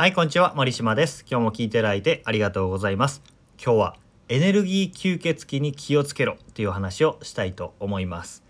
はい、こんにちは。森島です。今日も聞いていただいてありがとうございます。今日はエネルギー吸血鬼に気をつけろっていう話をしたいと思います。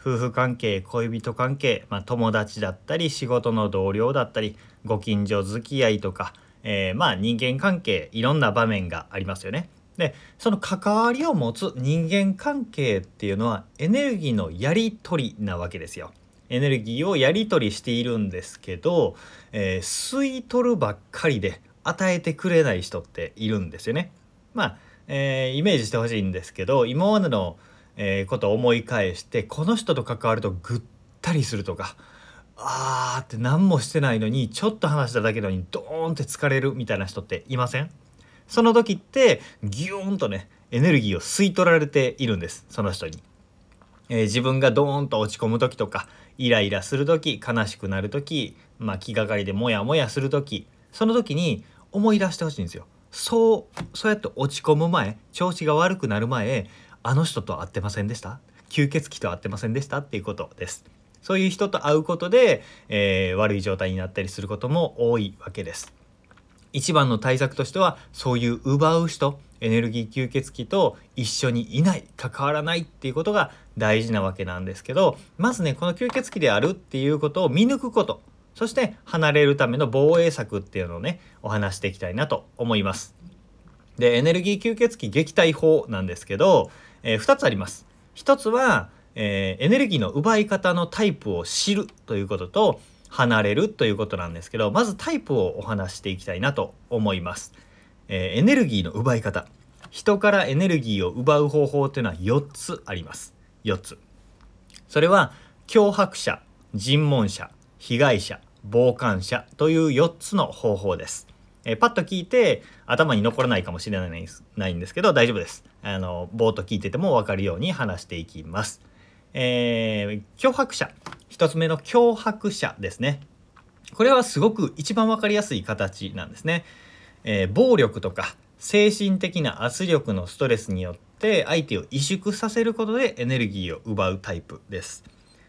夫婦関係、恋人関係、まあ、友達だったり、仕事の同僚だったり、ご近所付き合いとか、えーまあ人間関係、いろんな場面がありますよね。で、その関わりを持つ人間関係っていうのはエネルギーのやり取りなわけですよ。エネルギーをやり取りしているんですけど、えー吸い取るばっかりで与えてくれない人っているんですよね。まあ、えーイメージしてほしいんですけど今までの、えーことを思い返してこの人と関わるとぐったりするとかあーって何もしてないのにちょっと話しただけのにドーンって疲れるみたいな人っていません？その時ってギューンとねエネルギーを吸い取られているんですその人に。えー自分がドーンと落ち込む時とかイライラする時悲しくなる時、まあ、気がかりでモヤモヤする時その時に思い出してほしいんですよ。そうそうやって落ち込む前調子が悪くなる前あの人と会ってませんでした？吸血鬼と会ってませんでした？っていうことです。そういう人と会うことで、えー悪い状態になったりすることも多いわけです。一番の対策としてはそういう奪う人エネルギー吸血鬼と一緒にいない関わらないっていうことが大事なわけなんですけどまずねこの吸血鬼であるっていうことを見抜くことそして離れるための防衛策っていうのをねお話していきたいなと思います。でエネルギー吸血鬼撃退法なんですけど、え2つあります。1つは、えーエネルギーの奪い方のタイプを知るということと離れるということなんですけどまずタイプをお話していきたいなと思います。えーエネルギーの奪い方人からエネルギーを奪う方法というのは4つあります4つ。それは脅迫者尋問者被害者傍観者という4つの方法です、えーパッと聞いて頭に残らないかもしれないないんですけど大丈夫です。あのぼーっと聞いてても分かるように話していきます、えー脅迫者。1つ目の脅迫者ですね。これはすごく一番分かりやすい形なんですね。えー暴力とか精神的な圧力のストレスによって相手を萎縮させることでエネルギーを奪うタイプです、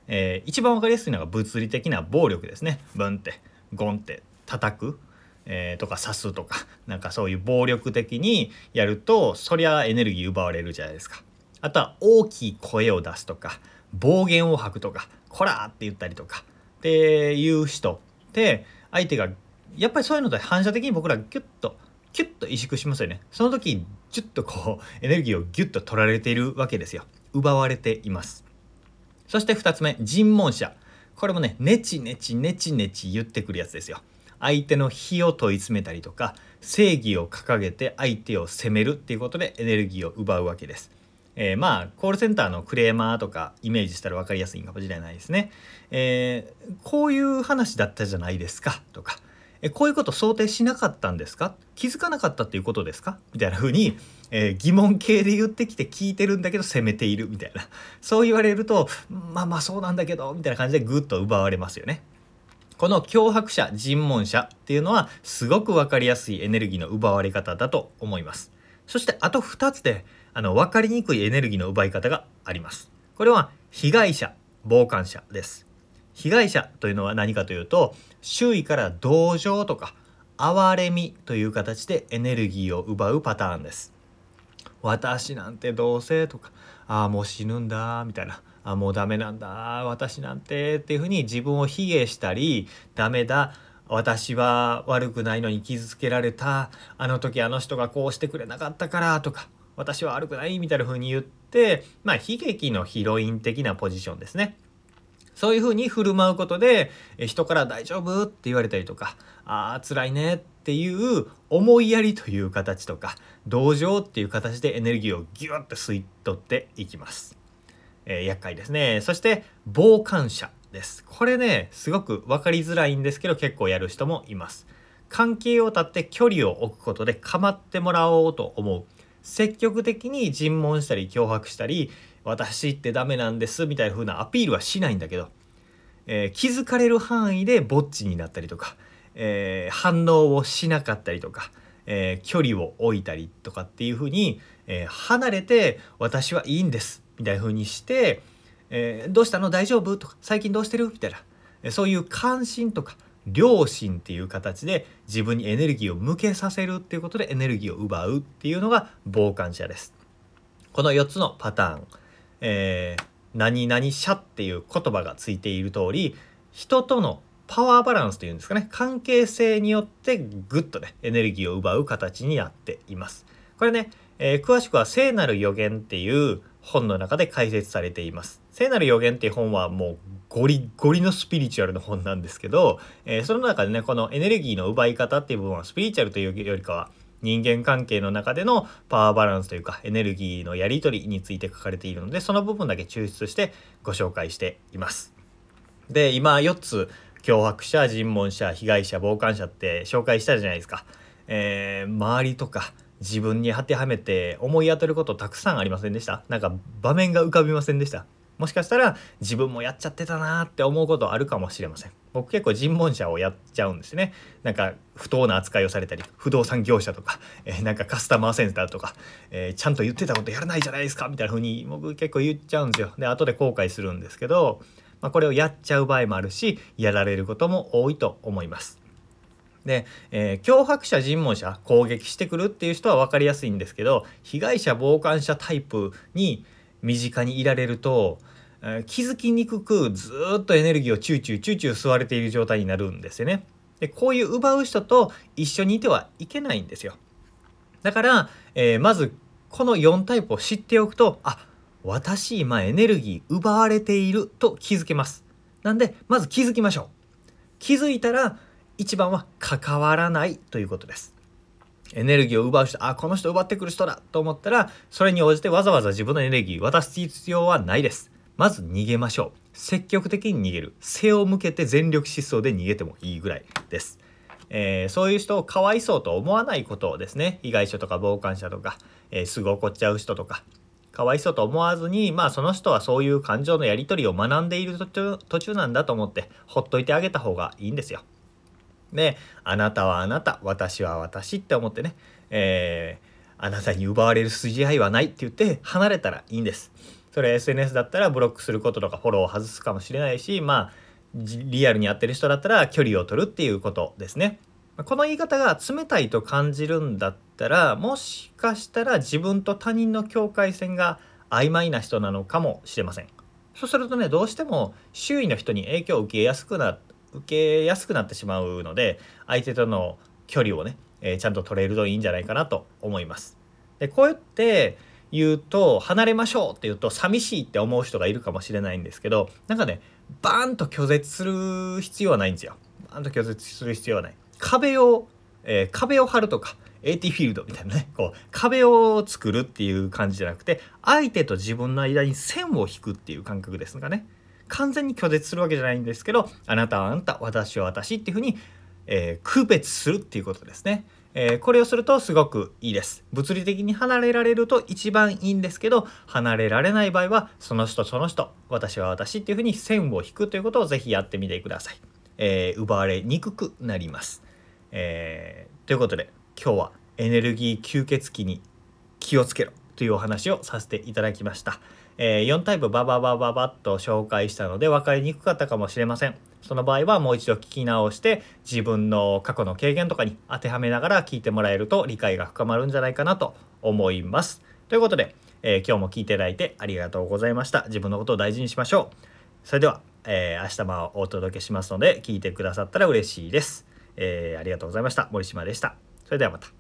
えー一番わかりやすいのが物理的な暴力ですね。ブンってゴンって叩く、えーとか刺すとか。なんかそういう暴力的にやるとそりゃエネルギー奪われるじゃないですか。あとは大きい声を出すとか。暴言を吐くとか「こら!」って言ったりとか。っていう人って相手がやっぱりそういうので反射的に僕らギュッとキュッと萎縮しますよね。その時ジュッとこうエネルギーをギュッと取られているわけですよ。奪われています。そして2つ目尋問者。これもねネチネチネチネチ言ってくるやつですよ。相手の非を問い詰めたりとか正義を掲げて相手を責めるっていうことでエネルギーを奪うわけです。えーまあコールセンターのクレーマーとかイメージしたら分かりやすいかもしれないですね。えーこういう話だったじゃないですかとか、えこういうこと想定しなかったんですか？気づかなかったっていうことですか？みたいな風に、えー疑問形で言ってきて聞いてるんだけど責めているみたいなそう言われるとまあまあそうなんだけどみたいな感じでグッと奪われますよね。この脅迫者尋問者っていうのはすごく分かりやすいエネルギーの奪われ方だと思います。そしてあと2つであの分かりにくいエネルギーの奪い方があります。これは被害者傍観者です。被害者というのは何かというと周囲から同情とか哀れみという形でエネルギーを奪うパターンです。私なんてどうせとかああもう死ぬんだみたいなあもうダメなんだ私なんてっていうふうに自分を卑下したりダメだ私は悪くないのに傷つけられたあの時あの人がこうしてくれなかったからとか私は悪くないみたいな風に言ってまあ悲劇のヒロイン的なポジションですね。そういうふうに振る舞うことでえ人から「大丈夫?」って言われたりとか「あー辛いね」っていう思いやりという形とか同情っていう形でエネルギーをギュッと吸い取っていきます。えー厄介ですね。そして傍観者です。これねすごく分かりづらいんですけど結構やる人もいます。関係を断って距離を置くことで構ってもらおうと思う。積極的に尋問したり脅迫したり私ってダメなんですみたいな風なアピールはしないんだけど、えー気づかれる範囲でぼっちになったりとか、えー反応をしなかったりとか、えー距離を置いたりとかっていう風に、え離れて私はいいんですみたいな風にして、えどうしたの？大丈夫？とか最近どうしてる？みたいなそういう関心とか良心っていう形で自分にエネルギーを向けさせるっていうことでエネルギーを奪うっていうのが傍観者です。この4つのパターン、えー、何々者っていう言葉がついている通り人とのパワーバランスというんですかね関係性によってぐっとねエネルギーを奪う形になっています。これね、えー、詳しくは聖なる予言っていう本の中で解説されています。聖なる予言っていう本はもうゴリゴリのスピリチュアルの本なんですけど、えー、その中でねこのエネルギーの奪い方っていう部分はスピリチュアルというよりかは人間関係の中でのパワーバランスというかエネルギーのやり取りについて書かれているのでその部分だけ抽出してご紹介しています。で今4つ脅迫者尋問者被害者傍観者って紹介したじゃないですか。えー、周りとか自分に当てはめて思い当たることたくさんありませんでした？なんか場面が浮かびませんでした？もしかしたら自分もやっちゃってたなって思うことあるかもしれません。僕結構尋問者をやっちゃうんですね。なんか不当な扱いをされたり不動産業者とか、えー、なんかカスタマーセンターとか、えー、ちゃんと言ってたことやらないじゃないですかみたいな風に僕結構言っちゃうんですよ。で後で後悔するんですけどまあ、これをやっちゃう場合もあるしやられることも多いと思います。で、えー、脅迫者尋問者攻撃してくるっていう人は分かりやすいんですけど被害者傍観者タイプに身近にいられると、えー、気づきにくくずっとエネルギーをチューチューチューチュー吸われている状態になるんですよね。でこういう奪う人と一緒にいてはいけないんですよ。だから、えー、まずこの4タイプを知っておくとあ私今エネルギー奪われていると気づけます。なんでまず気づきましょう。気づいたら一番は関わらないということです。エネルギーを奪う人、あ、この人奪ってくる人だと思ったら、それに応じてわざわざ自分のエネルギー渡す必要はないです。まず逃げましょう。積極的に逃げる。背を向けて全力疾走で逃げてもいいぐらいです。えー、そういう人をかわいそうと思わないことをですね。被害者とか傍観者とか、えー、すぐ怒っちゃう人とか、かわいそうと思わずにまあその人はそういう感情のやり取りを学んでいる途中途中なんだと思ってほっといてあげた方がいいんですよ。であなたはあなた私は私って思ってね、えー、あなたに奪われる筋合いはないって言って離れたらいいんです。それ SNS だったらブロックすることとかフォローを外すかもしれないしまあリアルにやってる人だったら距離を取るっていうことですね。この言い方が冷たいと感じるんだったらもしかしたら自分と他人の境界線が曖昧な人なのかもしれません。そうするとねどうしても周囲の人に影響を受けやすくな受けやすくなってしまうので相手との距離をね、えー、ちゃんと取れるといいんじゃないかなと思います。でこうやって言うと離れましょうって言うと寂しいって思う人がいるかもしれないんですけどなんかねバーンと拒絶する必要はないんですよ。バーンと拒絶する必要はない。壁を、えー、壁を張るとか AT フィールドみたいなねこう壁を作るっていう感じじゃなくて相手と自分の間に線を引くっていう感覚ですがね完全に拒絶するわけじゃないんですけどあなたはあなた私は私っていうふうに、えー、区別するっていうことですね。え、これをするとすごくいいです。物理的に離れられると一番いいんですけど離れられない場合はその人その人私は私っていうふうに線を引くということをぜひやってみてください。えー、奪われにくくなります。えー、ということで今日はエネルギー吸血鬼に気をつけろというお話をさせていただきました。えー、4タイプバババババッと紹介したので分かりにくかったかもしれません。その場合はもう一度聞き直して自分の過去の経験とかに当てはめながら聞いてもらえると理解が深まるんじゃないかなと思います。ということで、えー、今日も聞いていただいてありがとうございました。自分のことを大事にしましょう。それでは、えー、明日もお届けしますので聞いてくださったら嬉しいです。えー、ありがとうございました。森島でした。それではまた。